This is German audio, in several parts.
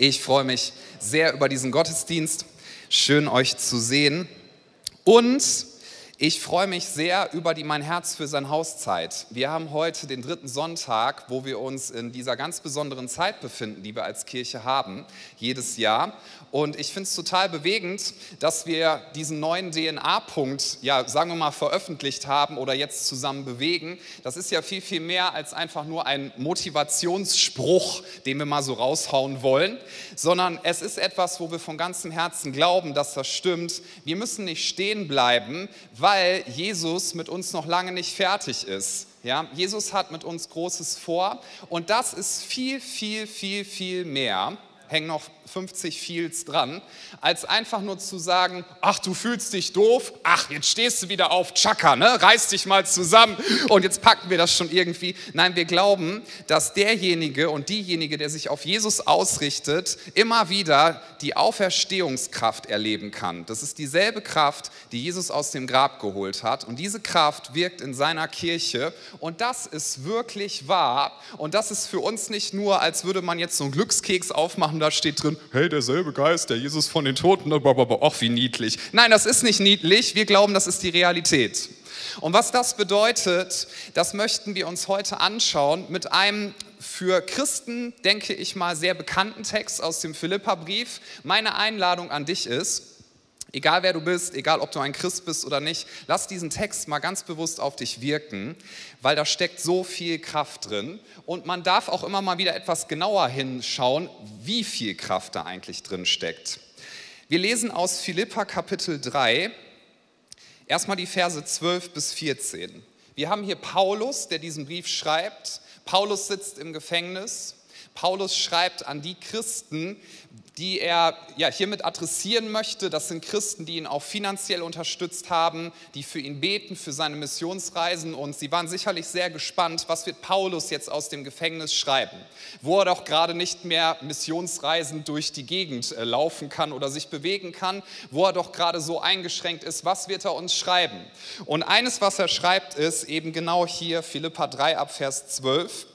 Ich freue mich sehr über diesen Gottesdienst. Schön euch zu sehen. Und ich freue mich sehr über die Mein Herz für sein Hauszeit. Wir haben heute den dritten Sonntag, wo wir uns in dieser ganz besonderen Zeit befinden, die wir als Kirche haben, jedes Jahr. Und ich finde es total bewegend, dass wir diesen neuen DNA-Punkt, ja, sagen wir mal, veröffentlicht haben oder jetzt zusammen bewegen. Das ist ja viel, viel mehr als einfach nur ein Motivationsspruch, den wir mal so raushauen wollen, sondern es ist etwas, wo wir von ganzem Herzen glauben, dass das stimmt. Wir müssen nicht stehen bleiben, weil Jesus mit uns noch lange nicht fertig ist. Ja, Jesus hat mit uns Großes vor und das ist viel, viel, viel, viel mehr hängen noch 50 Feels dran, als einfach nur zu sagen, ach, du fühlst dich doof, ach, jetzt stehst du wieder auf, Chaka, ne? reiß dich mal zusammen und jetzt packen wir das schon irgendwie. Nein, wir glauben, dass derjenige und diejenige, der sich auf Jesus ausrichtet, immer wieder die Auferstehungskraft erleben kann. Das ist dieselbe Kraft, die Jesus aus dem Grab geholt hat und diese Kraft wirkt in seiner Kirche und das ist wirklich wahr und das ist für uns nicht nur, als würde man jetzt so einen Glückskeks aufmachen, da steht drin, hey, derselbe Geist, der Jesus von den Toten, ach, wie niedlich. Nein, das ist nicht niedlich, wir glauben, das ist die Realität. Und was das bedeutet, das möchten wir uns heute anschauen mit einem für Christen, denke ich mal, sehr bekannten Text aus dem Philippa-Brief. Meine Einladung an dich ist, Egal wer du bist, egal ob du ein Christ bist oder nicht, lass diesen Text mal ganz bewusst auf dich wirken, weil da steckt so viel Kraft drin. Und man darf auch immer mal wieder etwas genauer hinschauen, wie viel Kraft da eigentlich drin steckt. Wir lesen aus Philippa Kapitel 3, erstmal die Verse 12 bis 14. Wir haben hier Paulus, der diesen Brief schreibt. Paulus sitzt im Gefängnis. Paulus schreibt an die Christen, die er ja, hiermit adressieren möchte. Das sind Christen, die ihn auch finanziell unterstützt haben, die für ihn beten, für seine Missionsreisen. Und sie waren sicherlich sehr gespannt, was wird Paulus jetzt aus dem Gefängnis schreiben, wo er doch gerade nicht mehr Missionsreisen durch die Gegend äh, laufen kann oder sich bewegen kann, wo er doch gerade so eingeschränkt ist. Was wird er uns schreiben? Und eines, was er schreibt, ist eben genau hier Philippa 3 ab Vers 12.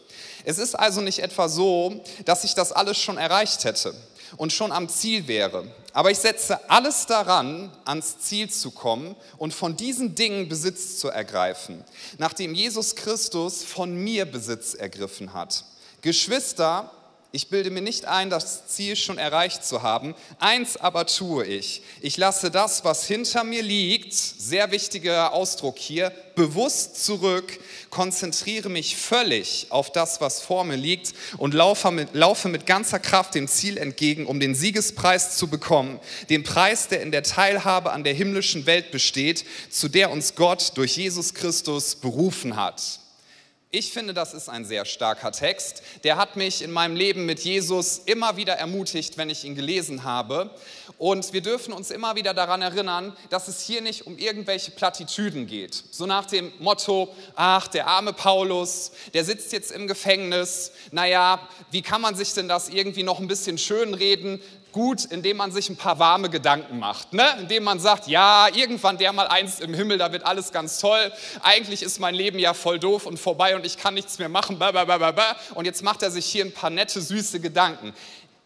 Es ist also nicht etwa so, dass ich das alles schon erreicht hätte und schon am Ziel wäre. Aber ich setze alles daran, ans Ziel zu kommen und von diesen Dingen Besitz zu ergreifen, nachdem Jesus Christus von mir Besitz ergriffen hat. Geschwister, ich bilde mir nicht ein, das Ziel schon erreicht zu haben. Eins aber tue ich. Ich lasse das, was hinter mir liegt, sehr wichtiger Ausdruck hier, bewusst zurück, konzentriere mich völlig auf das, was vor mir liegt und laufe mit, laufe mit ganzer Kraft dem Ziel entgegen, um den Siegespreis zu bekommen. Den Preis, der in der Teilhabe an der himmlischen Welt besteht, zu der uns Gott durch Jesus Christus berufen hat. Ich finde, das ist ein sehr starker Text. Der hat mich in meinem Leben mit Jesus immer wieder ermutigt, wenn ich ihn gelesen habe. Und wir dürfen uns immer wieder daran erinnern, dass es hier nicht um irgendwelche Plattitüden geht. So nach dem Motto, ach, der arme Paulus, der sitzt jetzt im Gefängnis. Naja, wie kann man sich denn das irgendwie noch ein bisschen schönreden? Gut, indem man sich ein paar warme Gedanken macht. Ne? Indem man sagt, ja, irgendwann der mal eins im Himmel, da wird alles ganz toll. Eigentlich ist mein Leben ja voll doof und vorbei und ich kann nichts mehr machen. Und jetzt macht er sich hier ein paar nette, süße Gedanken.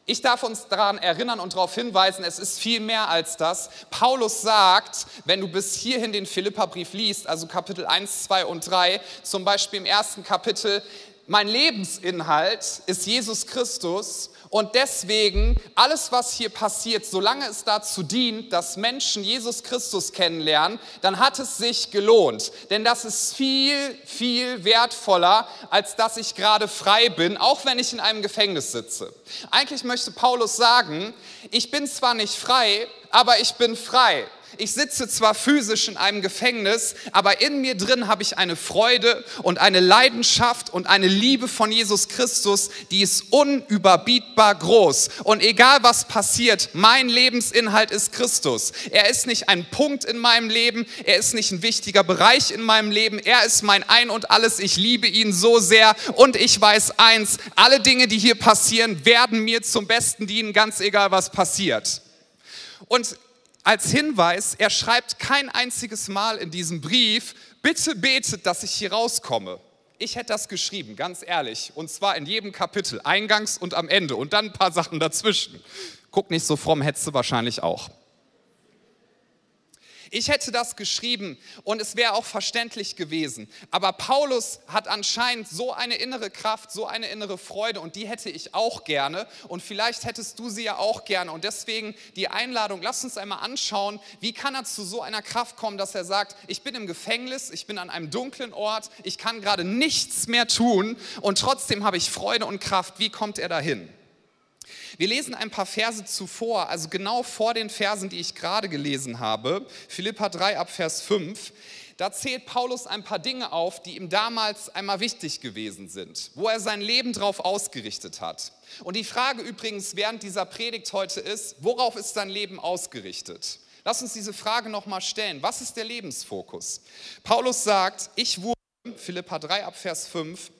Ich darf uns daran erinnern und darauf hinweisen, es ist viel mehr als das. Paulus sagt, wenn du bis hierhin den Philipperbrief liest, also Kapitel 1, 2 und 3, zum Beispiel im ersten Kapitel, mein Lebensinhalt ist Jesus Christus und deswegen, alles, was hier passiert, solange es dazu dient, dass Menschen Jesus Christus kennenlernen, dann hat es sich gelohnt. Denn das ist viel, viel wertvoller, als dass ich gerade frei bin, auch wenn ich in einem Gefängnis sitze. Eigentlich möchte Paulus sagen, ich bin zwar nicht frei, aber ich bin frei. Ich sitze zwar physisch in einem Gefängnis, aber in mir drin habe ich eine Freude und eine Leidenschaft und eine Liebe von Jesus Christus, die ist unüberbietbar groß. Und egal was passiert, mein Lebensinhalt ist Christus. Er ist nicht ein Punkt in meinem Leben, er ist nicht ein wichtiger Bereich in meinem Leben, er ist mein Ein und alles. Ich liebe ihn so sehr und ich weiß eins, alle Dinge, die hier passieren, werden mir zum Besten dienen, ganz egal was passiert. Und als Hinweis, er schreibt kein einziges Mal in diesem Brief, bitte betet, dass ich hier rauskomme. Ich hätte das geschrieben, ganz ehrlich. Und zwar in jedem Kapitel, eingangs und am Ende. Und dann ein paar Sachen dazwischen. Guck nicht so fromm, hättest du wahrscheinlich auch. Ich hätte das geschrieben und es wäre auch verständlich gewesen. Aber Paulus hat anscheinend so eine innere Kraft, so eine innere Freude und die hätte ich auch gerne und vielleicht hättest du sie ja auch gerne. Und deswegen die Einladung, lass uns einmal anschauen, wie kann er zu so einer Kraft kommen, dass er sagt, ich bin im Gefängnis, ich bin an einem dunklen Ort, ich kann gerade nichts mehr tun und trotzdem habe ich Freude und Kraft. Wie kommt er dahin? Wir lesen ein paar Verse zuvor, also genau vor den Versen, die ich gerade gelesen habe, Philippa 3 ab Vers 5. Da zählt Paulus ein paar Dinge auf, die ihm damals einmal wichtig gewesen sind, wo er sein Leben drauf ausgerichtet hat. Und die Frage übrigens während dieser Predigt heute ist, worauf ist dein Leben ausgerichtet? Lass uns diese Frage nochmal stellen. Was ist der Lebensfokus? Paulus sagt, ich wurde, Philippa 3 ab Vers 5,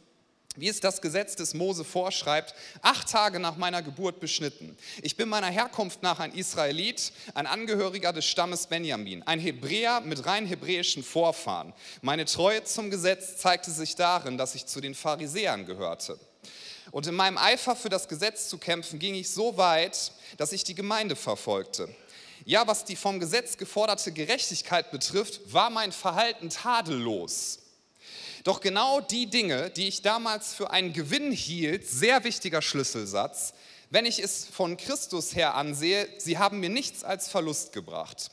wie es das Gesetz des Mose vorschreibt, acht Tage nach meiner Geburt beschnitten. Ich bin meiner Herkunft nach ein Israelit, ein Angehöriger des Stammes Benjamin, ein Hebräer mit rein hebräischen Vorfahren. Meine Treue zum Gesetz zeigte sich darin, dass ich zu den Pharisäern gehörte. Und in meinem Eifer für das Gesetz zu kämpfen, ging ich so weit, dass ich die Gemeinde verfolgte. Ja, was die vom Gesetz geforderte Gerechtigkeit betrifft, war mein Verhalten tadellos. Doch genau die Dinge, die ich damals für einen Gewinn hielt, sehr wichtiger Schlüsselsatz, wenn ich es von Christus her ansehe, sie haben mir nichts als Verlust gebracht.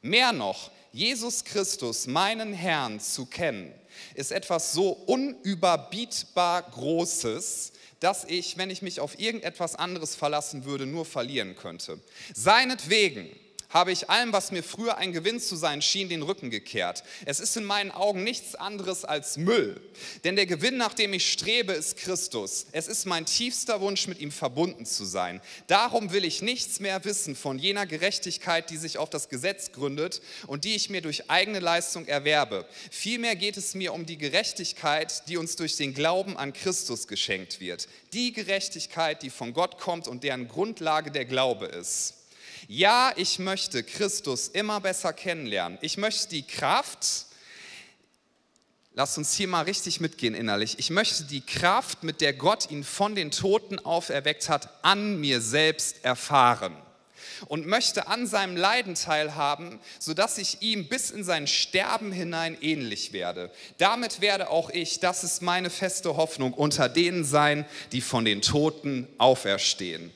Mehr noch, Jesus Christus, meinen Herrn, zu kennen, ist etwas so unüberbietbar Großes, dass ich, wenn ich mich auf irgendetwas anderes verlassen würde, nur verlieren könnte. Seinetwegen habe ich allem, was mir früher ein Gewinn zu sein schien, den Rücken gekehrt. Es ist in meinen Augen nichts anderes als Müll. Denn der Gewinn, nach dem ich strebe, ist Christus. Es ist mein tiefster Wunsch, mit ihm verbunden zu sein. Darum will ich nichts mehr wissen von jener Gerechtigkeit, die sich auf das Gesetz gründet und die ich mir durch eigene Leistung erwerbe. Vielmehr geht es mir um die Gerechtigkeit, die uns durch den Glauben an Christus geschenkt wird. Die Gerechtigkeit, die von Gott kommt und deren Grundlage der Glaube ist. Ja, ich möchte Christus immer besser kennenlernen. Ich möchte die Kraft, lasst uns hier mal richtig mitgehen innerlich, ich möchte die Kraft, mit der Gott ihn von den Toten auferweckt hat, an mir selbst erfahren und möchte an seinem Leiden teilhaben, sodass ich ihm bis in sein Sterben hinein ähnlich werde. Damit werde auch ich, das ist meine feste Hoffnung, unter denen sein, die von den Toten auferstehen.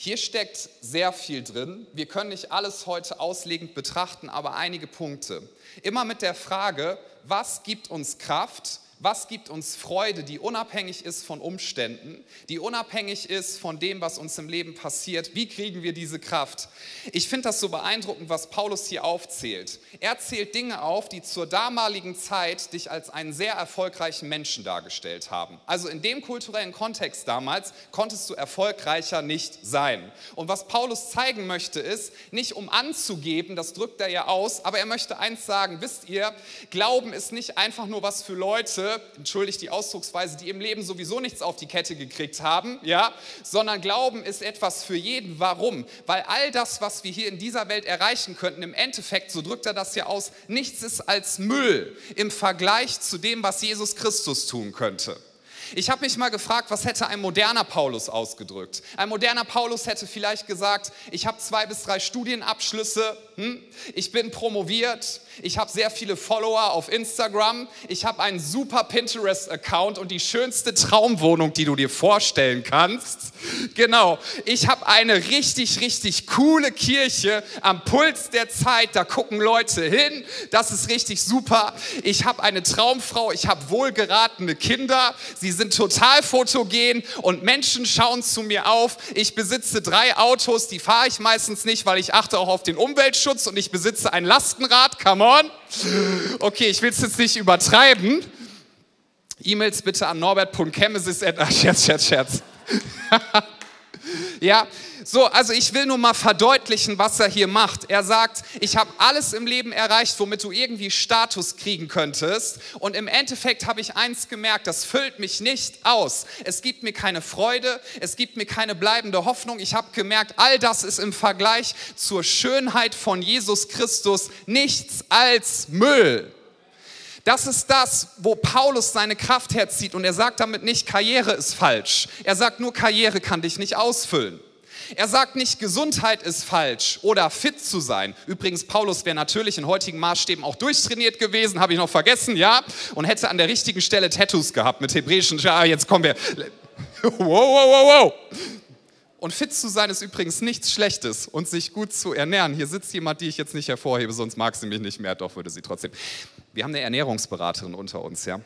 Hier steckt sehr viel drin. Wir können nicht alles heute auslegend betrachten, aber einige Punkte. Immer mit der Frage, was gibt uns Kraft? Was gibt uns Freude, die unabhängig ist von Umständen, die unabhängig ist von dem, was uns im Leben passiert? Wie kriegen wir diese Kraft? Ich finde das so beeindruckend, was Paulus hier aufzählt. Er zählt Dinge auf, die zur damaligen Zeit dich als einen sehr erfolgreichen Menschen dargestellt haben. Also in dem kulturellen Kontext damals konntest du erfolgreicher nicht sein. Und was Paulus zeigen möchte, ist, nicht um anzugeben, das drückt er ja aus, aber er möchte eins sagen, wisst ihr, Glauben ist nicht einfach nur was für Leute, entschuldigt die Ausdrucksweise, die im Leben sowieso nichts auf die Kette gekriegt haben, ja, sondern Glauben ist etwas für jeden. Warum? Weil all das, was wir hier in dieser Welt erreichen könnten, im Endeffekt, so drückt er das ja aus, nichts ist als Müll im Vergleich zu dem, was Jesus Christus tun könnte. Ich habe mich mal gefragt, was hätte ein moderner Paulus ausgedrückt? Ein moderner Paulus hätte vielleicht gesagt, ich habe zwei bis drei Studienabschlüsse, hm? ich bin promoviert, ich habe sehr viele Follower auf Instagram, ich habe einen super Pinterest-Account und die schönste Traumwohnung, die du dir vorstellen kannst. Genau, ich habe eine richtig, richtig coole Kirche am Puls der Zeit, da gucken Leute hin, das ist richtig super. Ich habe eine Traumfrau, ich habe wohlgeratene Kinder, sie sind total fotogen und Menschen schauen zu mir auf. Ich besitze drei Autos, die fahre ich meistens nicht, weil ich achte auch auf den Umweltschutz und ich besitze ein Lastenrad. Come on. Okay, ich will es jetzt nicht übertreiben. E-Mails bitte an norbert.chemesis. Scherz, Scherz, Scherz. ja, so, also ich will nur mal verdeutlichen, was er hier macht. Er sagt, ich habe alles im Leben erreicht, womit du irgendwie Status kriegen könntest. Und im Endeffekt habe ich eins gemerkt, das füllt mich nicht aus. Es gibt mir keine Freude, es gibt mir keine bleibende Hoffnung. Ich habe gemerkt, all das ist im Vergleich zur Schönheit von Jesus Christus nichts als Müll. Das ist das, wo Paulus seine Kraft herzieht und er sagt damit nicht, Karriere ist falsch. Er sagt nur, Karriere kann dich nicht ausfüllen. Er sagt nicht, Gesundheit ist falsch oder fit zu sein. Übrigens, Paulus wäre natürlich in heutigen Maßstäben auch durchtrainiert gewesen, habe ich noch vergessen, ja, und hätte an der richtigen Stelle Tattoos gehabt mit hebräischen, ja, jetzt kommen wir. Wow, wow, wow, wow. Und fit zu sein ist übrigens nichts Schlechtes und sich gut zu ernähren. Hier sitzt jemand, die ich jetzt nicht hervorhebe, sonst mag sie mich nicht mehr, doch würde sie trotzdem. Wir haben eine Ernährungsberaterin unter uns, ja.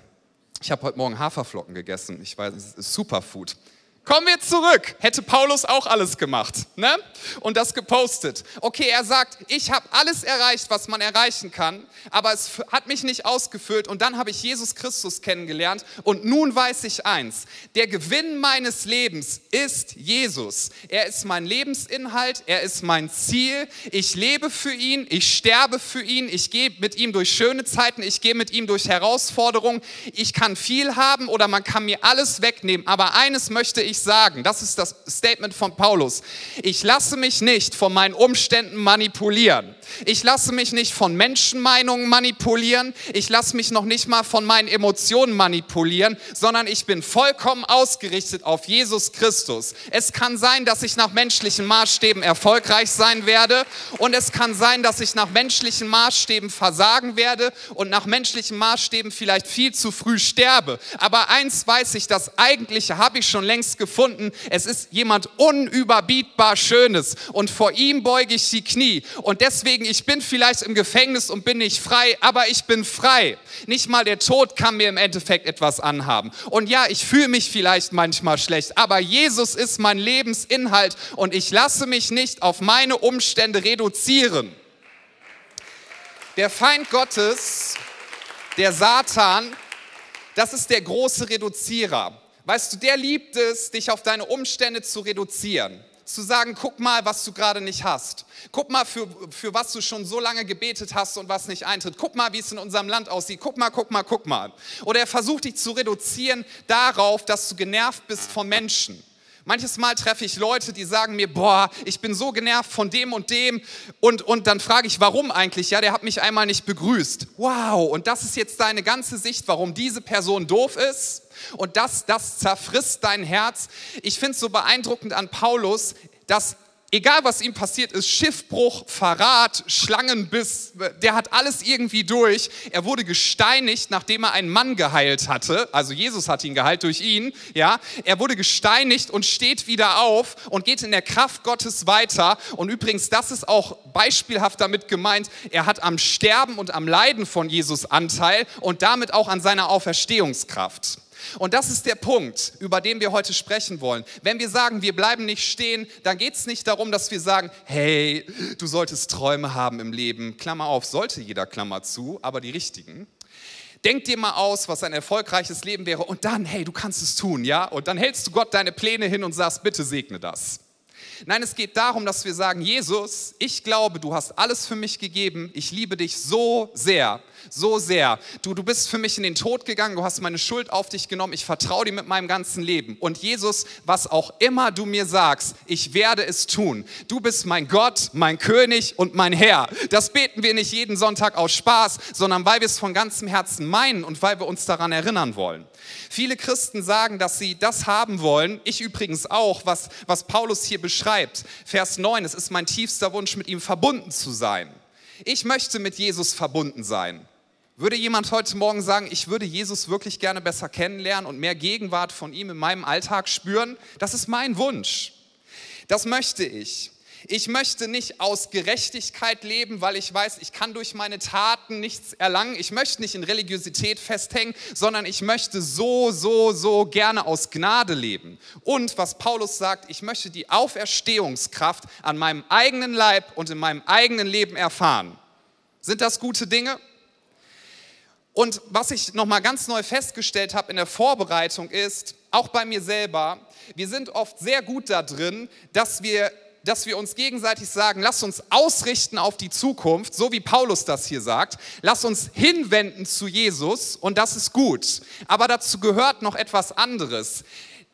Ich habe heute Morgen Haferflocken gegessen. Ich weiß, es ist Superfood. Kommen wir zurück. Hätte Paulus auch alles gemacht ne? und das gepostet. Okay, er sagt, ich habe alles erreicht, was man erreichen kann, aber es hat mich nicht ausgefüllt und dann habe ich Jesus Christus kennengelernt und nun weiß ich eins, der Gewinn meines Lebens ist Jesus. Er ist mein Lebensinhalt, er ist mein Ziel. Ich lebe für ihn, ich sterbe für ihn, ich gehe mit ihm durch schöne Zeiten, ich gehe mit ihm durch Herausforderungen. Ich kann viel haben oder man kann mir alles wegnehmen, aber eines möchte ich ich sagen, das ist das Statement von Paulus, ich lasse mich nicht von meinen Umständen manipulieren. Ich lasse mich nicht von Menschenmeinungen manipulieren. Ich lasse mich noch nicht mal von meinen Emotionen manipulieren, sondern ich bin vollkommen ausgerichtet auf Jesus Christus. Es kann sein, dass ich nach menschlichen Maßstäben erfolgreich sein werde und es kann sein, dass ich nach menschlichen Maßstäben versagen werde und nach menschlichen Maßstäben vielleicht viel zu früh sterbe. Aber eins weiß ich, das Eigentliche habe ich schon längst gefunden. Es ist jemand unüberbietbar Schönes und vor ihm beuge ich die Knie. Und deswegen, ich bin vielleicht im Gefängnis und bin nicht frei, aber ich bin frei. Nicht mal der Tod kann mir im Endeffekt etwas anhaben. Und ja, ich fühle mich vielleicht manchmal schlecht, aber Jesus ist mein Lebensinhalt und ich lasse mich nicht auf meine Umstände reduzieren. Der Feind Gottes, der Satan, das ist der große Reduzierer. Weißt du, der liebt es, dich auf deine Umstände zu reduzieren. Zu sagen, guck mal, was du gerade nicht hast. Guck mal, für, für was du schon so lange gebetet hast und was nicht eintritt. Guck mal, wie es in unserem Land aussieht. Guck mal, guck mal, guck mal. Oder er versucht dich zu reduzieren darauf, dass du genervt bist von Menschen. Manches Mal treffe ich Leute, die sagen mir, boah, ich bin so genervt von dem und dem. Und, und dann frage ich, warum eigentlich? Ja, der hat mich einmal nicht begrüßt. Wow, und das ist jetzt deine ganze Sicht, warum diese Person doof ist? Und das, das zerfrisst dein Herz. Ich finde es so beeindruckend an Paulus, dass egal was ihm passiert ist, Schiffbruch, Verrat, Schlangenbiss, der hat alles irgendwie durch. Er wurde gesteinigt, nachdem er einen Mann geheilt hatte. Also Jesus hat ihn geheilt durch ihn, ja. Er wurde gesteinigt und steht wieder auf und geht in der Kraft Gottes weiter. Und übrigens, das ist auch beispielhaft damit gemeint, er hat am Sterben und am Leiden von Jesus Anteil und damit auch an seiner Auferstehungskraft. Und das ist der Punkt, über den wir heute sprechen wollen. Wenn wir sagen, wir bleiben nicht stehen, dann geht es nicht darum, dass wir sagen, hey, du solltest Träume haben im Leben. Klammer auf, sollte jeder Klammer zu, aber die richtigen. Denk dir mal aus, was ein erfolgreiches Leben wäre und dann, hey, du kannst es tun, ja? Und dann hältst du Gott deine Pläne hin und sagst, bitte segne das. Nein, es geht darum, dass wir sagen, Jesus, ich glaube, du hast alles für mich gegeben. Ich liebe dich so sehr, so sehr. Du, du bist für mich in den Tod gegangen, du hast meine Schuld auf dich genommen. Ich vertraue dir mit meinem ganzen Leben. Und Jesus, was auch immer du mir sagst, ich werde es tun. Du bist mein Gott, mein König und mein Herr. Das beten wir nicht jeden Sonntag aus Spaß, sondern weil wir es von ganzem Herzen meinen und weil wir uns daran erinnern wollen. Viele Christen sagen, dass sie das haben wollen, ich übrigens auch, was, was Paulus hier beschreibt. Vers 9, es ist mein tiefster Wunsch, mit ihm verbunden zu sein. Ich möchte mit Jesus verbunden sein. Würde jemand heute Morgen sagen, ich würde Jesus wirklich gerne besser kennenlernen und mehr Gegenwart von ihm in meinem Alltag spüren? Das ist mein Wunsch. Das möchte ich. Ich möchte nicht aus Gerechtigkeit leben, weil ich weiß, ich kann durch meine Taten nichts erlangen. Ich möchte nicht in Religiosität festhängen, sondern ich möchte so, so, so gerne aus Gnade leben. Und was Paulus sagt, ich möchte die Auferstehungskraft an meinem eigenen Leib und in meinem eigenen Leben erfahren. Sind das gute Dinge? Und was ich nochmal ganz neu festgestellt habe in der Vorbereitung ist, auch bei mir selber, wir sind oft sehr gut da drin, dass wir dass wir uns gegenseitig sagen, lass uns ausrichten auf die Zukunft, so wie Paulus das hier sagt. Lass uns hinwenden zu Jesus und das ist gut. Aber dazu gehört noch etwas anderes.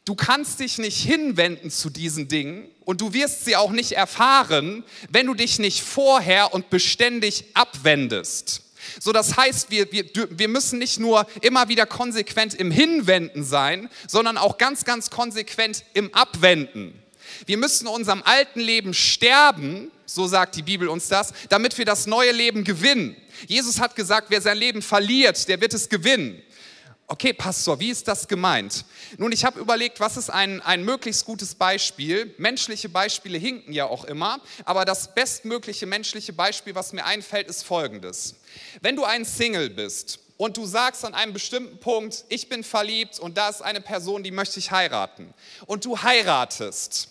Du kannst dich nicht hinwenden zu diesen Dingen und du wirst sie auch nicht erfahren, wenn du dich nicht vorher und beständig abwendest. So, das heißt, wir, wir, wir müssen nicht nur immer wieder konsequent im Hinwenden sein, sondern auch ganz, ganz konsequent im Abwenden. Wir müssen unserem alten Leben sterben, so sagt die Bibel uns das, damit wir das neue Leben gewinnen. Jesus hat gesagt, wer sein Leben verliert, der wird es gewinnen. Okay, Pastor, wie ist das gemeint? Nun, ich habe überlegt, was ist ein, ein möglichst gutes Beispiel? Menschliche Beispiele hinken ja auch immer, aber das bestmögliche menschliche Beispiel, was mir einfällt, ist folgendes. Wenn du ein Single bist und du sagst an einem bestimmten Punkt, ich bin verliebt und da ist eine Person, die möchte ich heiraten, und du heiratest,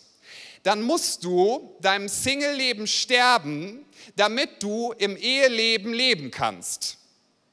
dann musst du deinem Single-Leben sterben, damit du im Eheleben leben kannst.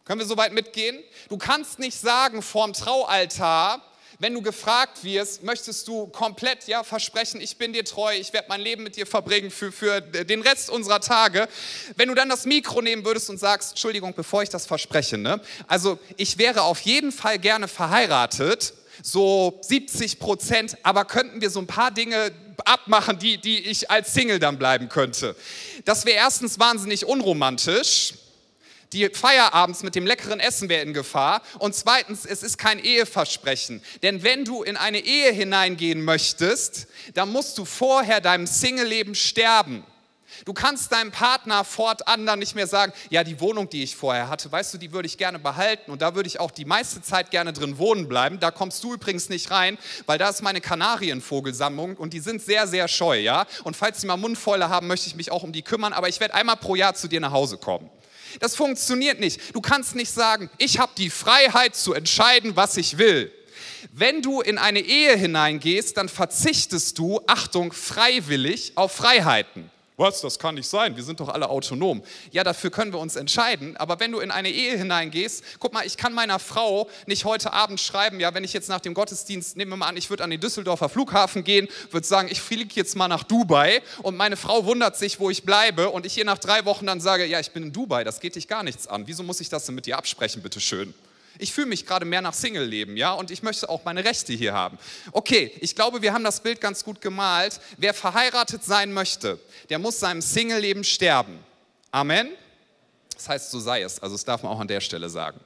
Können wir soweit mitgehen? Du kannst nicht sagen vorm Traualtar, wenn du gefragt wirst, möchtest du komplett ja versprechen, ich bin dir treu, ich werde mein Leben mit dir verbringen für, für den Rest unserer Tage. Wenn du dann das Mikro nehmen würdest und sagst, Entschuldigung, bevor ich das verspreche, ne? also ich wäre auf jeden Fall gerne verheiratet, so 70 Prozent, aber könnten wir so ein paar Dinge abmachen, die, die ich als Single dann bleiben könnte. Das wäre erstens wahnsinnig unromantisch die Feierabends mit dem leckeren Essen wäre in Gefahr. Und zweitens, es ist kein Eheversprechen. Denn wenn du in eine Ehe hineingehen möchtest, dann musst du vorher deinem Single-Leben sterben. Du kannst deinem Partner fortan dann nicht mehr sagen, ja, die Wohnung, die ich vorher hatte, weißt du, die würde ich gerne behalten und da würde ich auch die meiste Zeit gerne drin wohnen bleiben. Da kommst du übrigens nicht rein, weil da ist meine Kanarienvogelsammlung und die sind sehr, sehr scheu, ja. Und falls sie mal Mundfäule haben, möchte ich mich auch um die kümmern, aber ich werde einmal pro Jahr zu dir nach Hause kommen. Das funktioniert nicht. Du kannst nicht sagen, ich habe die Freiheit zu entscheiden, was ich will. Wenn du in eine Ehe hineingehst, dann verzichtest du, Achtung, freiwillig auf Freiheiten. Was, das kann nicht sein, wir sind doch alle autonom. Ja, dafür können wir uns entscheiden, aber wenn du in eine Ehe hineingehst, guck mal, ich kann meiner Frau nicht heute Abend schreiben, ja, wenn ich jetzt nach dem Gottesdienst, nehmen wir mal an, ich würde an den Düsseldorfer Flughafen gehen, würde sagen, ich fliege jetzt mal nach Dubai und meine Frau wundert sich, wo ich bleibe und ich hier nach drei Wochen dann sage, ja, ich bin in Dubai, das geht dich gar nichts an. Wieso muss ich das denn mit dir absprechen, bitteschön? Ich fühle mich gerade mehr nach Single-Leben, ja, und ich möchte auch meine Rechte hier haben. Okay, ich glaube, wir haben das Bild ganz gut gemalt. Wer verheiratet sein möchte, der muss seinem Single-Leben sterben. Amen. Das heißt, so sei es. Also, das darf man auch an der Stelle sagen.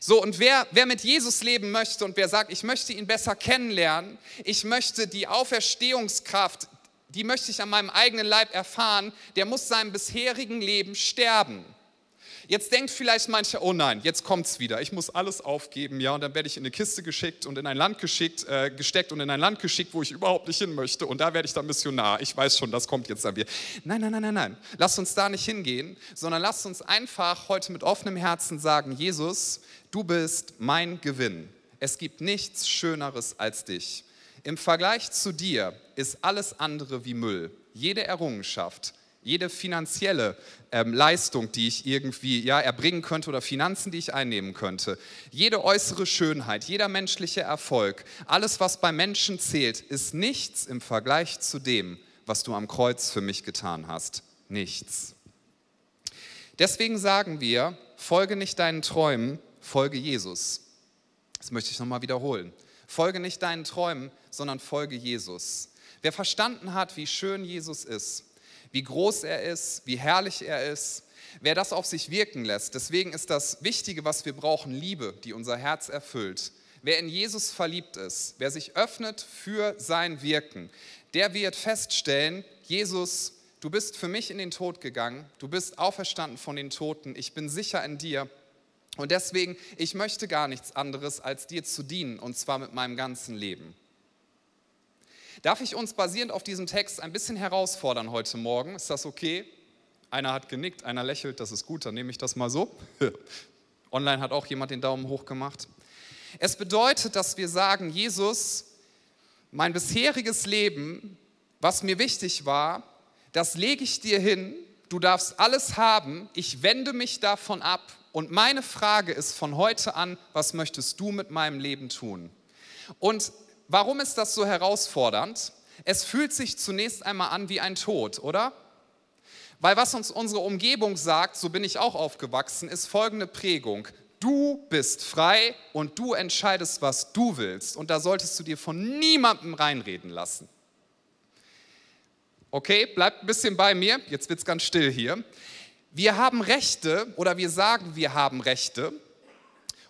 So, und wer, wer mit Jesus leben möchte und wer sagt, ich möchte ihn besser kennenlernen, ich möchte die Auferstehungskraft, die möchte ich an meinem eigenen Leib erfahren, der muss seinem bisherigen Leben sterben. Jetzt denkt vielleicht mancher, oh nein, jetzt kommt es wieder. Ich muss alles aufgeben, ja, und dann werde ich in eine Kiste geschickt und in ein Land geschickt, äh, gesteckt und in ein Land geschickt, wo ich überhaupt nicht hin möchte. Und da werde ich dann Missionar. Ich weiß schon, das kommt jetzt dann wieder. Nein, nein, nein, nein, nein. Lasst uns da nicht hingehen, sondern lasst uns einfach heute mit offenem Herzen sagen, Jesus, du bist mein Gewinn. Es gibt nichts Schöneres als dich. Im Vergleich zu dir ist alles andere wie Müll. Jede Errungenschaft, jede finanzielle ähm, Leistung, die ich irgendwie ja, erbringen könnte oder Finanzen, die ich einnehmen könnte, jede äußere Schönheit, jeder menschliche Erfolg, alles, was bei Menschen zählt, ist nichts im Vergleich zu dem, was du am Kreuz für mich getan hast. Nichts. Deswegen sagen wir, folge nicht deinen Träumen, folge Jesus. Das möchte ich nochmal wiederholen. Folge nicht deinen Träumen, sondern folge Jesus. Wer verstanden hat, wie schön Jesus ist, wie groß er ist, wie herrlich er ist, wer das auf sich wirken lässt. Deswegen ist das Wichtige, was wir brauchen, Liebe, die unser Herz erfüllt. Wer in Jesus verliebt ist, wer sich öffnet für sein Wirken, der wird feststellen, Jesus, du bist für mich in den Tod gegangen, du bist auferstanden von den Toten, ich bin sicher in dir. Und deswegen, ich möchte gar nichts anderes, als dir zu dienen, und zwar mit meinem ganzen Leben. Darf ich uns basierend auf diesem Text ein bisschen herausfordern heute Morgen? Ist das okay? Einer hat genickt, einer lächelt, das ist gut, dann nehme ich das mal so. Online hat auch jemand den Daumen hoch gemacht. Es bedeutet, dass wir sagen, Jesus, mein bisheriges Leben, was mir wichtig war, das lege ich dir hin, du darfst alles haben, ich wende mich davon ab und meine Frage ist von heute an, was möchtest du mit meinem Leben tun? Und Warum ist das so herausfordernd? Es fühlt sich zunächst einmal an wie ein Tod, oder? Weil was uns unsere Umgebung sagt, so bin ich auch aufgewachsen, ist folgende Prägung. Du bist frei und du entscheidest, was du willst. Und da solltest du dir von niemandem reinreden lassen. Okay, bleibt ein bisschen bei mir. Jetzt wird es ganz still hier. wir haben Rechte oder wir sagen, wir haben Rechte.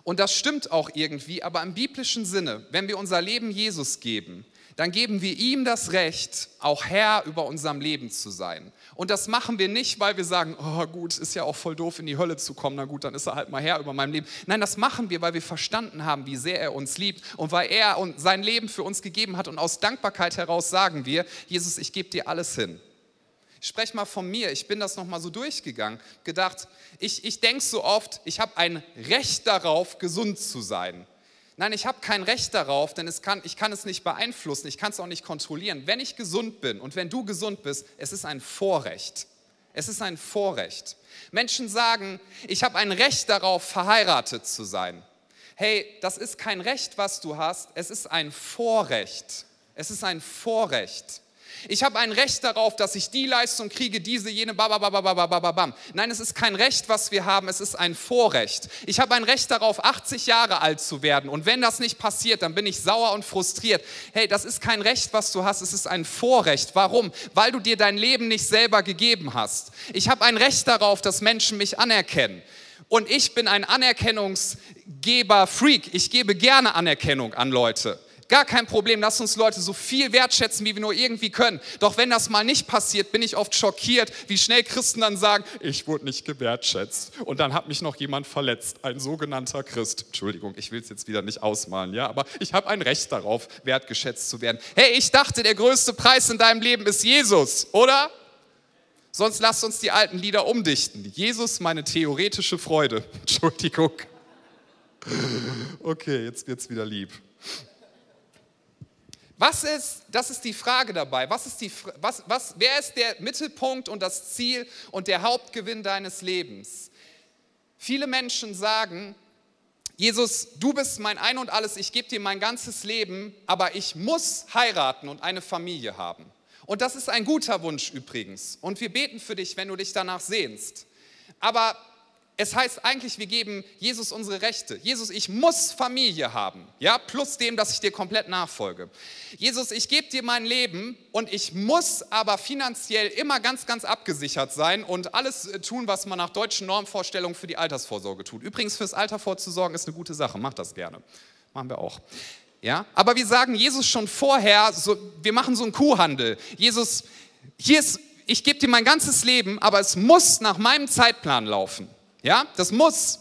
Und das stimmt auch irgendwie, aber im biblischen Sinne, wenn wir unser Leben Jesus geben, dann geben wir ihm das Recht, auch Herr über unserem Leben zu sein. Und das machen wir nicht, weil wir sagen, oh gut, ist ja auch voll doof, in die Hölle zu kommen, na gut, dann ist er halt mal Herr über meinem Leben. Nein, das machen wir, weil wir verstanden haben, wie sehr er uns liebt und weil er sein Leben für uns gegeben hat. Und aus Dankbarkeit heraus sagen wir, Jesus, ich gebe dir alles hin. Ich spreche mal von mir, ich bin das nochmal so durchgegangen, gedacht, ich, ich denke so oft, ich habe ein Recht darauf, gesund zu sein. Nein, ich habe kein Recht darauf, denn kann, ich kann es nicht beeinflussen, ich kann es auch nicht kontrollieren. Wenn ich gesund bin und wenn du gesund bist, es ist ein Vorrecht. Es ist ein Vorrecht. Menschen sagen, ich habe ein Recht darauf, verheiratet zu sein. Hey, das ist kein Recht, was du hast, es ist ein Vorrecht. Es ist ein Vorrecht. Ich habe ein Recht darauf, dass ich die Leistung kriege, diese, jene, bababababababam. Nein, es ist kein Recht, was wir haben, es ist ein Vorrecht. Ich habe ein Recht darauf, 80 Jahre alt zu werden. Und wenn das nicht passiert, dann bin ich sauer und frustriert. Hey, das ist kein Recht, was du hast, es ist ein Vorrecht. Warum? Weil du dir dein Leben nicht selber gegeben hast. Ich habe ein Recht darauf, dass Menschen mich anerkennen. Und ich bin ein Anerkennungsgeber-Freak. Ich gebe gerne Anerkennung an Leute. Gar kein Problem, lass uns Leute so viel wertschätzen, wie wir nur irgendwie können. Doch wenn das mal nicht passiert, bin ich oft schockiert, wie schnell Christen dann sagen, ich wurde nicht gewertschätzt. Und dann hat mich noch jemand verletzt, ein sogenannter Christ. Entschuldigung, ich will es jetzt wieder nicht ausmalen, ja, aber ich habe ein Recht darauf, wertgeschätzt zu werden. Hey, ich dachte, der größte Preis in deinem Leben ist Jesus, oder? Sonst lasst uns die alten Lieder umdichten. Jesus, meine theoretische Freude. Entschuldigung. Okay, jetzt wird es wieder lieb. Was ist, das ist die Frage dabei, was ist die, was, was, wer ist der Mittelpunkt und das Ziel und der Hauptgewinn deines Lebens? Viele Menschen sagen, Jesus, du bist mein Ein und alles, ich gebe dir mein ganzes Leben, aber ich muss heiraten und eine Familie haben. Und das ist ein guter Wunsch übrigens. Und wir beten für dich, wenn du dich danach sehnst. Aber es heißt eigentlich, wir geben Jesus unsere Rechte. Jesus, ich muss Familie haben, ja, plus dem, dass ich dir komplett nachfolge. Jesus, ich gebe dir mein Leben und ich muss aber finanziell immer ganz, ganz abgesichert sein und alles äh, tun, was man nach deutschen Normvorstellungen für die Altersvorsorge tut. Übrigens, fürs Alter vorzusorgen ist eine gute Sache, mach das gerne. Machen wir auch. Ja, aber wir sagen Jesus schon vorher, so, wir machen so einen Kuhhandel. Jesus, hier ist, ich gebe dir mein ganzes Leben, aber es muss nach meinem Zeitplan laufen. Ja, das muss.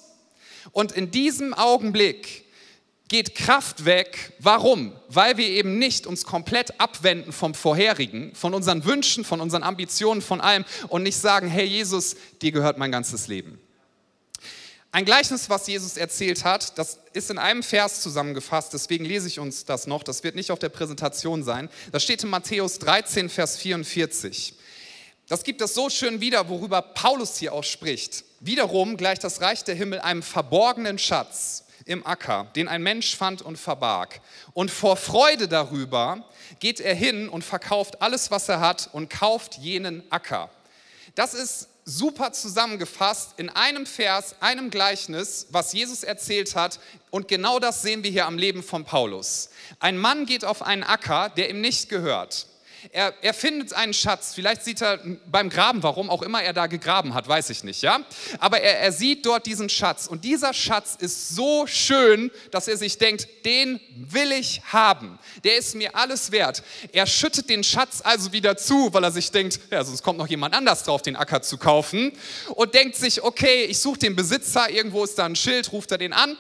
Und in diesem Augenblick geht Kraft weg. Warum? Weil wir eben nicht uns komplett abwenden vom vorherigen, von unseren Wünschen, von unseren Ambitionen, von allem und nicht sagen, hey Jesus, dir gehört mein ganzes Leben. Ein Gleichnis, was Jesus erzählt hat, das ist in einem Vers zusammengefasst, deswegen lese ich uns das noch, das wird nicht auf der Präsentation sein. Das steht in Matthäus 13, Vers 44. Das gibt es so schön wieder, worüber Paulus hier auch spricht. Wiederum gleicht das Reich der Himmel einem verborgenen Schatz im Acker, den ein Mensch fand und verbarg. Und vor Freude darüber geht er hin und verkauft alles, was er hat und kauft jenen Acker. Das ist super zusammengefasst in einem Vers, einem Gleichnis, was Jesus erzählt hat. Und genau das sehen wir hier am Leben von Paulus. Ein Mann geht auf einen Acker, der ihm nicht gehört. Er, er findet einen Schatz. Vielleicht sieht er beim Graben, warum auch immer er da gegraben hat, weiß ich nicht, ja. Aber er, er sieht dort diesen Schatz. Und dieser Schatz ist so schön, dass er sich denkt, den will ich haben. Der ist mir alles wert. Er schüttet den Schatz also wieder zu, weil er sich denkt, ja, sonst kommt noch jemand anders drauf, den Acker zu kaufen. Und denkt sich, okay, ich suche den Besitzer, irgendwo ist da ein Schild, ruft er den an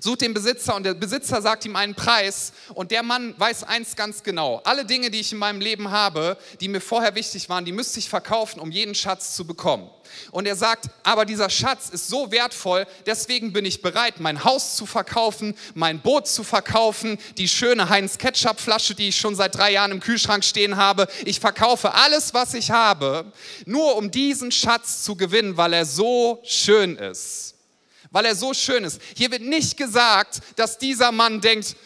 sucht den Besitzer und der Besitzer sagt ihm einen Preis und der Mann weiß eins ganz genau. Alle Dinge, die ich in meinem Leben habe, die mir vorher wichtig waren, die müsste ich verkaufen, um jeden Schatz zu bekommen. Und er sagt, aber dieser Schatz ist so wertvoll, deswegen bin ich bereit, mein Haus zu verkaufen, mein Boot zu verkaufen, die schöne Heinz Ketchup Flasche, die ich schon seit drei Jahren im Kühlschrank stehen habe. Ich verkaufe alles, was ich habe, nur um diesen Schatz zu gewinnen, weil er so schön ist weil er so schön ist. Hier wird nicht gesagt, dass dieser Mann denkt,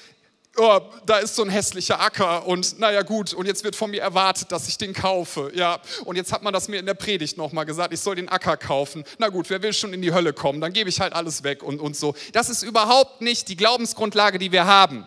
oh, da ist so ein hässlicher Acker und naja gut, und jetzt wird von mir erwartet, dass ich den kaufe. Ja, und jetzt hat man das mir in der Predigt nochmal gesagt, ich soll den Acker kaufen. Na gut, wer will schon in die Hölle kommen, dann gebe ich halt alles weg und, und so. Das ist überhaupt nicht die Glaubensgrundlage, die wir haben.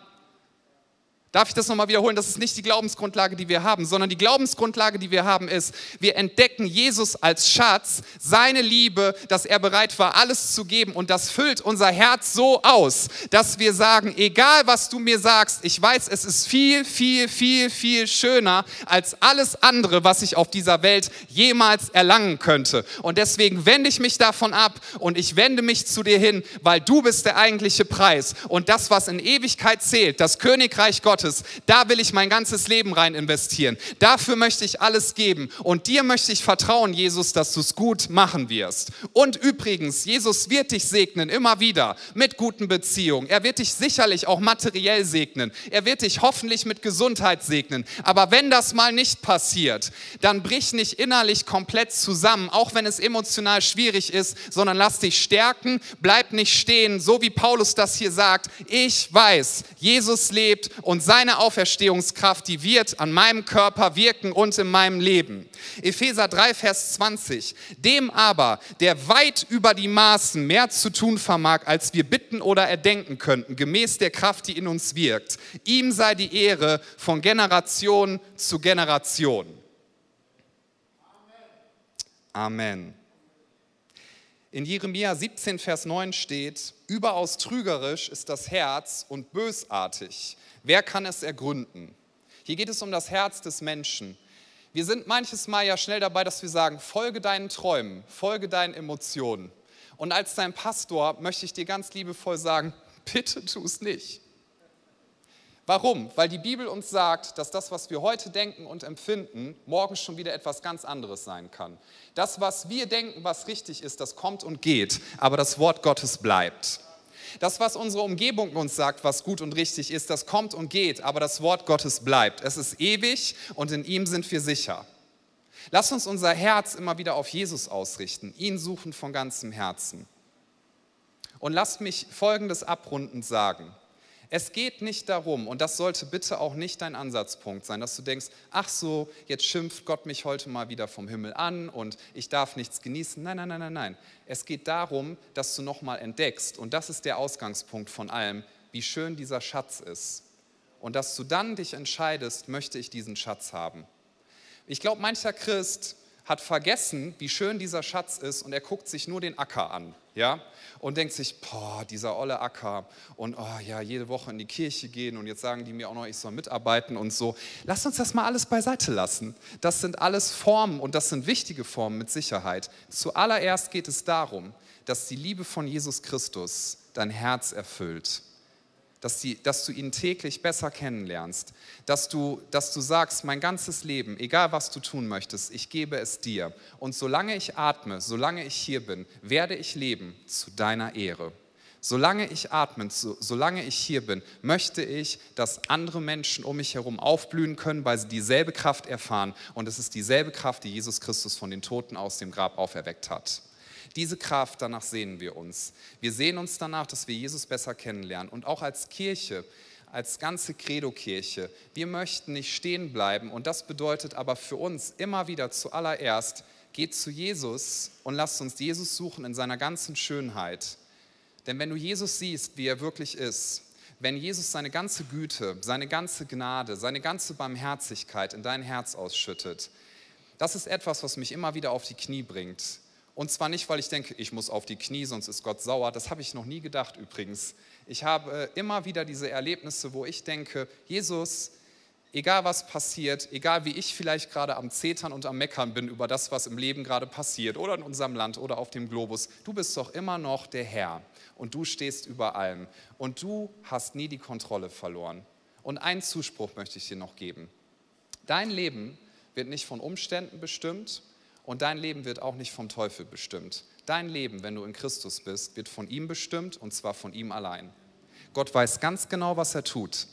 Darf ich das nochmal wiederholen? Das ist nicht die Glaubensgrundlage, die wir haben, sondern die Glaubensgrundlage, die wir haben, ist, wir entdecken Jesus als Schatz, seine Liebe, dass er bereit war, alles zu geben. Und das füllt unser Herz so aus, dass wir sagen, egal was du mir sagst, ich weiß, es ist viel, viel, viel, viel schöner als alles andere, was ich auf dieser Welt jemals erlangen könnte. Und deswegen wende ich mich davon ab und ich wende mich zu dir hin, weil du bist der eigentliche Preis. Und das, was in Ewigkeit zählt, das Königreich Gottes, Gottes, da will ich mein ganzes Leben rein investieren. Dafür möchte ich alles geben. Und dir möchte ich vertrauen, Jesus, dass du es gut machen wirst. Und übrigens, Jesus wird dich segnen, immer wieder, mit guten Beziehungen. Er wird dich sicherlich auch materiell segnen. Er wird dich hoffentlich mit Gesundheit segnen. Aber wenn das mal nicht passiert, dann brich nicht innerlich komplett zusammen, auch wenn es emotional schwierig ist, sondern lass dich stärken, bleib nicht stehen, so wie Paulus das hier sagt. Ich weiß, Jesus lebt und seine Auferstehungskraft, die wird an meinem Körper wirken und in meinem Leben. Epheser 3, Vers 20. Dem aber, der weit über die Maßen mehr zu tun vermag, als wir bitten oder erdenken könnten, gemäß der Kraft, die in uns wirkt, ihm sei die Ehre von Generation zu Generation. Amen. In Jeremia 17, Vers 9 steht, überaus trügerisch ist das Herz und bösartig. Wer kann es ergründen? Hier geht es um das Herz des Menschen. Wir sind manches Mal ja schnell dabei, dass wir sagen, folge deinen Träumen, folge deinen Emotionen. Und als dein Pastor möchte ich dir ganz liebevoll sagen, bitte tu es nicht. Warum? Weil die Bibel uns sagt, dass das, was wir heute denken und empfinden, morgen schon wieder etwas ganz anderes sein kann. Das, was wir denken, was richtig ist, das kommt und geht, aber das Wort Gottes bleibt. Das, was unsere Umgebung uns sagt, was gut und richtig ist, das kommt und geht, aber das Wort Gottes bleibt. Es ist ewig und in ihm sind wir sicher. Lass uns unser Herz immer wieder auf Jesus ausrichten, ihn suchen von ganzem Herzen. Und lasst mich Folgendes abrundend sagen. Es geht nicht darum, und das sollte bitte auch nicht dein Ansatzpunkt sein, dass du denkst, ach so, jetzt schimpft Gott mich heute mal wieder vom Himmel an und ich darf nichts genießen. Nein, nein, nein, nein, nein. Es geht darum, dass du nochmal entdeckst, und das ist der Ausgangspunkt von allem, wie schön dieser Schatz ist. Und dass du dann dich entscheidest, möchte ich diesen Schatz haben. Ich glaube, mancher Christ hat vergessen, wie schön dieser Schatz ist und er guckt sich nur den Acker an, ja, und denkt sich, boah, dieser olle Acker und oh ja, jede Woche in die Kirche gehen und jetzt sagen die mir auch noch, ich soll mitarbeiten und so. Lass uns das mal alles beiseite lassen. Das sind alles Formen und das sind wichtige Formen mit Sicherheit. Zuallererst geht es darum, dass die Liebe von Jesus Christus dein Herz erfüllt dass, die, dass du ihn täglich besser kennenlernst, dass du, dass du sagst, mein ganzes Leben, egal was du tun möchtest, ich gebe es dir. Und solange ich atme, solange ich hier bin, werde ich leben zu deiner Ehre. Solange ich atme, so, solange ich hier bin, möchte ich, dass andere Menschen um mich herum aufblühen können, weil sie dieselbe Kraft erfahren. Und es ist dieselbe Kraft, die Jesus Christus von den Toten aus dem Grab auferweckt hat. Diese Kraft, danach sehnen wir uns. Wir sehen uns danach, dass wir Jesus besser kennenlernen. Und auch als Kirche, als ganze Credo-Kirche, wir möchten nicht stehen bleiben. Und das bedeutet aber für uns immer wieder zuallererst, geht zu Jesus und lasst uns Jesus suchen in seiner ganzen Schönheit. Denn wenn du Jesus siehst, wie er wirklich ist, wenn Jesus seine ganze Güte, seine ganze Gnade, seine ganze Barmherzigkeit in dein Herz ausschüttet, das ist etwas, was mich immer wieder auf die Knie bringt. Und zwar nicht, weil ich denke, ich muss auf die Knie, sonst ist Gott sauer. Das habe ich noch nie gedacht übrigens. Ich habe äh, immer wieder diese Erlebnisse, wo ich denke, Jesus, egal was passiert, egal wie ich vielleicht gerade am Zetern und am Meckern bin über das, was im Leben gerade passiert oder in unserem Land oder auf dem Globus, du bist doch immer noch der Herr und du stehst über allem und du hast nie die Kontrolle verloren. Und einen Zuspruch möchte ich dir noch geben. Dein Leben wird nicht von Umständen bestimmt, und dein Leben wird auch nicht vom Teufel bestimmt. Dein Leben, wenn du in Christus bist, wird von ihm bestimmt und zwar von ihm allein. Gott weiß ganz genau, was er tut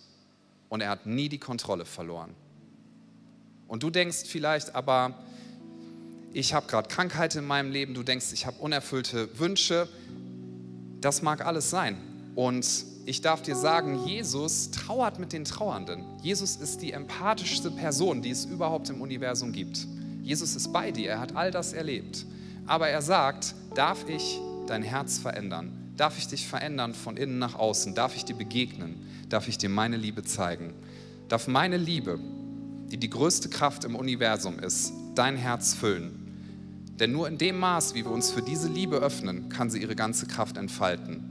und er hat nie die Kontrolle verloren. Und du denkst vielleicht aber, ich habe gerade Krankheit in meinem Leben, du denkst, ich habe unerfüllte Wünsche. Das mag alles sein. Und ich darf dir sagen, Jesus trauert mit den Trauernden. Jesus ist die empathischste Person, die es überhaupt im Universum gibt. Jesus ist bei dir, er hat all das erlebt. Aber er sagt, darf ich dein Herz verändern? Darf ich dich verändern von innen nach außen? Darf ich dir begegnen? Darf ich dir meine Liebe zeigen? darf meine Liebe, die die größte Kraft im Universum ist, dein Herz füllen. Denn nur in dem Maß, wie wir uns für diese Liebe öffnen, kann sie ihre ganze Kraft entfalten.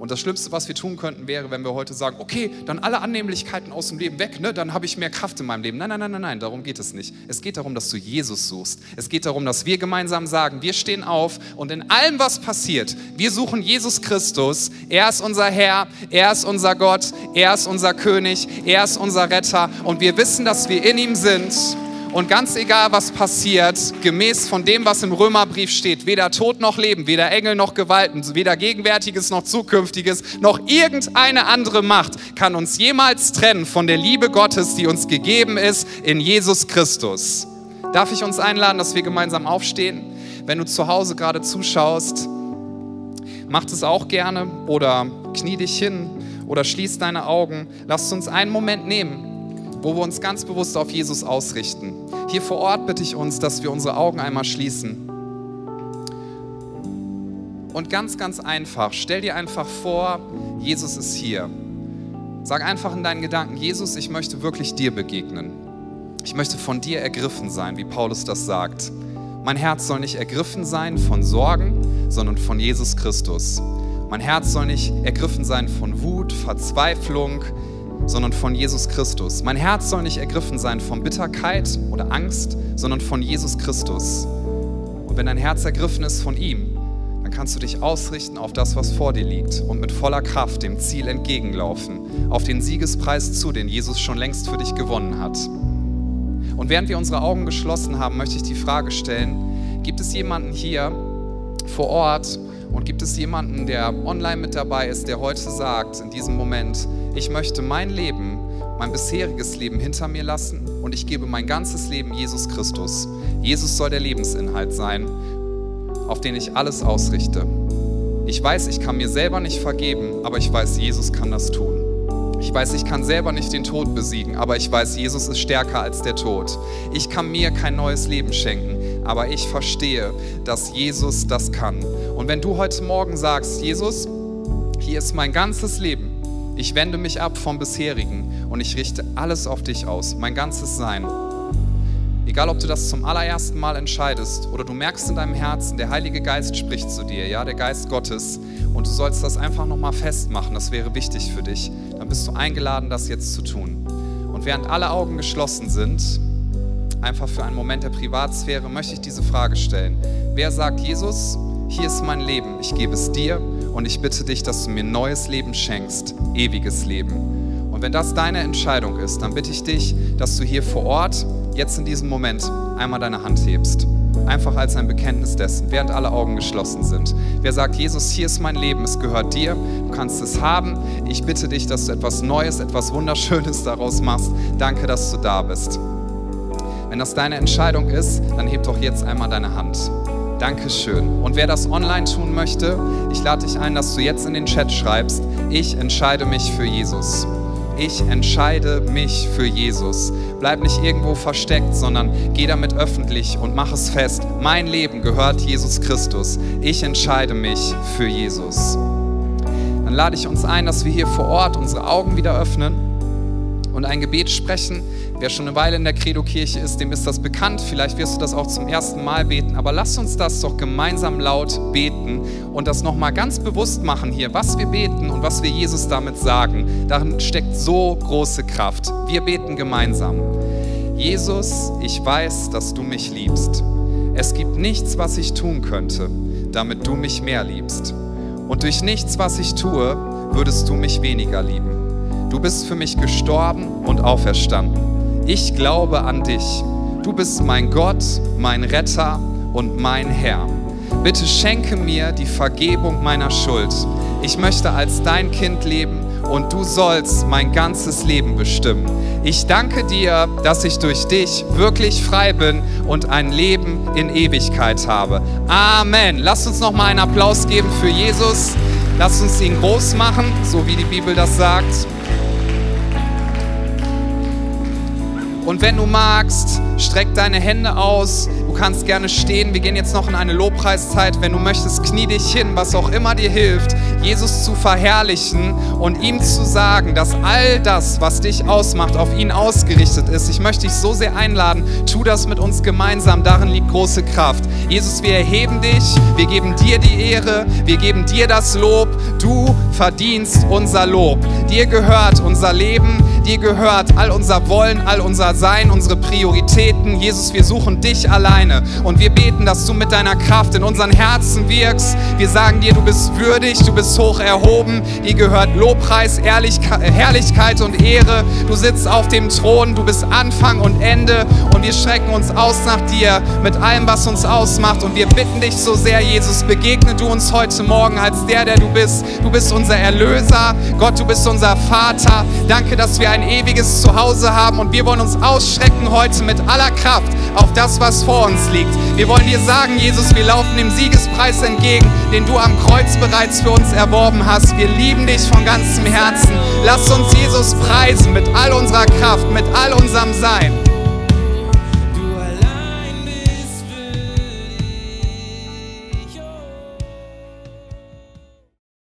Und das Schlimmste, was wir tun könnten, wäre, wenn wir heute sagen, okay, dann alle Annehmlichkeiten aus dem Leben weg, ne? dann habe ich mehr Kraft in meinem Leben. Nein, nein, nein, nein, nein, darum geht es nicht. Es geht darum, dass du Jesus suchst. Es geht darum, dass wir gemeinsam sagen, wir stehen auf und in allem, was passiert, wir suchen Jesus Christus. Er ist unser Herr, er ist unser Gott, er ist unser König, er ist unser Retter und wir wissen, dass wir in ihm sind und ganz egal, was passiert, gemäß von dem, was im Römerbrief steht, weder Tod noch Leben, weder Engel noch Gewalten, weder Gegenwärtiges noch Zukünftiges, noch irgendeine andere Macht kann uns jemals trennen von der Liebe Gottes, die uns gegeben ist in Jesus Christus. Darf ich uns einladen, dass wir gemeinsam aufstehen? Wenn du zu Hause gerade zuschaust, mach es auch gerne oder knie dich hin oder schließ deine Augen. Lass uns einen Moment nehmen wo wir uns ganz bewusst auf Jesus ausrichten. Hier vor Ort bitte ich uns, dass wir unsere Augen einmal schließen. Und ganz, ganz einfach, stell dir einfach vor, Jesus ist hier. Sag einfach in deinen Gedanken, Jesus, ich möchte wirklich dir begegnen. Ich möchte von dir ergriffen sein, wie Paulus das sagt. Mein Herz soll nicht ergriffen sein von Sorgen, sondern von Jesus Christus. Mein Herz soll nicht ergriffen sein von Wut, Verzweiflung, sondern von Jesus Christus. Mein Herz soll nicht ergriffen sein von Bitterkeit oder Angst, sondern von Jesus Christus. Und wenn dein Herz ergriffen ist von ihm, dann kannst du dich ausrichten auf das, was vor dir liegt und mit voller Kraft dem Ziel entgegenlaufen, auf den Siegespreis zu, den Jesus schon längst für dich gewonnen hat. Und während wir unsere Augen geschlossen haben, möchte ich die Frage stellen, gibt es jemanden hier vor Ort und gibt es jemanden, der online mit dabei ist, der heute sagt, in diesem Moment, ich möchte mein Leben, mein bisheriges Leben hinter mir lassen und ich gebe mein ganzes Leben Jesus Christus. Jesus soll der Lebensinhalt sein, auf den ich alles ausrichte. Ich weiß, ich kann mir selber nicht vergeben, aber ich weiß, Jesus kann das tun. Ich weiß, ich kann selber nicht den Tod besiegen, aber ich weiß, Jesus ist stärker als der Tod. Ich kann mir kein neues Leben schenken, aber ich verstehe, dass Jesus das kann. Und wenn du heute Morgen sagst, Jesus, hier ist mein ganzes Leben, ich wende mich ab vom bisherigen und ich richte alles auf dich aus, mein ganzes Sein. Egal, ob du das zum allerersten Mal entscheidest oder du merkst in deinem Herzen, der Heilige Geist spricht zu dir, ja, der Geist Gottes, und du sollst das einfach nochmal festmachen, das wäre wichtig für dich, dann bist du eingeladen, das jetzt zu tun. Und während alle Augen geschlossen sind, einfach für einen Moment der Privatsphäre, möchte ich diese Frage stellen. Wer sagt, Jesus, hier ist mein Leben, ich gebe es dir und ich bitte dich, dass du mir neues Leben schenkst, ewiges Leben. Und wenn das deine Entscheidung ist, dann bitte ich dich, dass du hier vor Ort, jetzt in diesem Moment, einmal deine Hand hebst. Einfach als ein Bekenntnis dessen, während alle Augen geschlossen sind. Wer sagt, Jesus, hier ist mein Leben, es gehört dir, du kannst es haben. Ich bitte dich, dass du etwas Neues, etwas Wunderschönes daraus machst. Danke, dass du da bist. Wenn das deine Entscheidung ist, dann heb doch jetzt einmal deine Hand. Dankeschön. Und wer das online tun möchte, ich lade dich ein, dass du jetzt in den Chat schreibst, ich entscheide mich für Jesus. Ich entscheide mich für Jesus. Bleib nicht irgendwo versteckt, sondern geh damit öffentlich und mach es fest. Mein Leben gehört Jesus Christus. Ich entscheide mich für Jesus. Dann lade ich uns ein, dass wir hier vor Ort unsere Augen wieder öffnen und ein Gebet sprechen, Wer schon eine Weile in der Credo-Kirche ist, dem ist das bekannt. Vielleicht wirst du das auch zum ersten Mal beten. Aber lass uns das doch gemeinsam laut beten und das nochmal ganz bewusst machen hier, was wir beten und was wir Jesus damit sagen. Darin steckt so große Kraft. Wir beten gemeinsam. Jesus, ich weiß, dass du mich liebst. Es gibt nichts, was ich tun könnte, damit du mich mehr liebst. Und durch nichts, was ich tue, würdest du mich weniger lieben. Du bist für mich gestorben und auferstanden. Ich glaube an dich. Du bist mein Gott, mein Retter und mein Herr. Bitte schenke mir die Vergebung meiner Schuld. Ich möchte als dein Kind leben und du sollst mein ganzes Leben bestimmen. Ich danke dir, dass ich durch dich wirklich frei bin und ein Leben in Ewigkeit habe. Amen. Lasst uns noch mal einen Applaus geben für Jesus. Lasst uns ihn groß machen, so wie die Bibel das sagt. Und wenn du magst, streck deine Hände aus. Du kannst gerne stehen. Wir gehen jetzt noch in eine Lobpreiszeit. Wenn du möchtest, knie dich hin, was auch immer dir hilft, Jesus zu verherrlichen und ihm zu sagen, dass all das, was dich ausmacht, auf ihn ausgerichtet ist. Ich möchte dich so sehr einladen, tu das mit uns gemeinsam. Darin liegt große Kraft. Jesus, wir erheben dich. Wir geben dir die Ehre. Wir geben dir das Lob. Du verdienst unser Lob. Dir gehört unser Leben. Dir gehört all unser Wollen, all unser Sein, unsere Prioritäten. Jesus, wir suchen dich alleine und wir beten, dass du mit deiner Kraft in unseren Herzen wirkst. Wir sagen dir, du bist würdig, du bist hoch erhoben. Dir gehört Lobpreis, Herrlichkeit und Ehre. Du sitzt auf dem Thron, du bist Anfang und Ende und wir strecken uns aus nach dir mit allem, was uns ausmacht. Und wir bitten dich so sehr, Jesus, begegne du uns heute Morgen als der, der du bist. Du bist unser Erlöser. Gott, du bist unser Vater. Danke, dass wir ein ewiges Zuhause haben und wir wollen uns ausstrecken heute mit aller Kraft auf das, was vor uns liegt. Wir wollen dir sagen, Jesus, wir laufen dem Siegespreis entgegen, den du am Kreuz bereits für uns erworben hast. Wir lieben dich von ganzem Herzen. Lass uns Jesus preisen mit all unserer Kraft, mit all unserem Sein.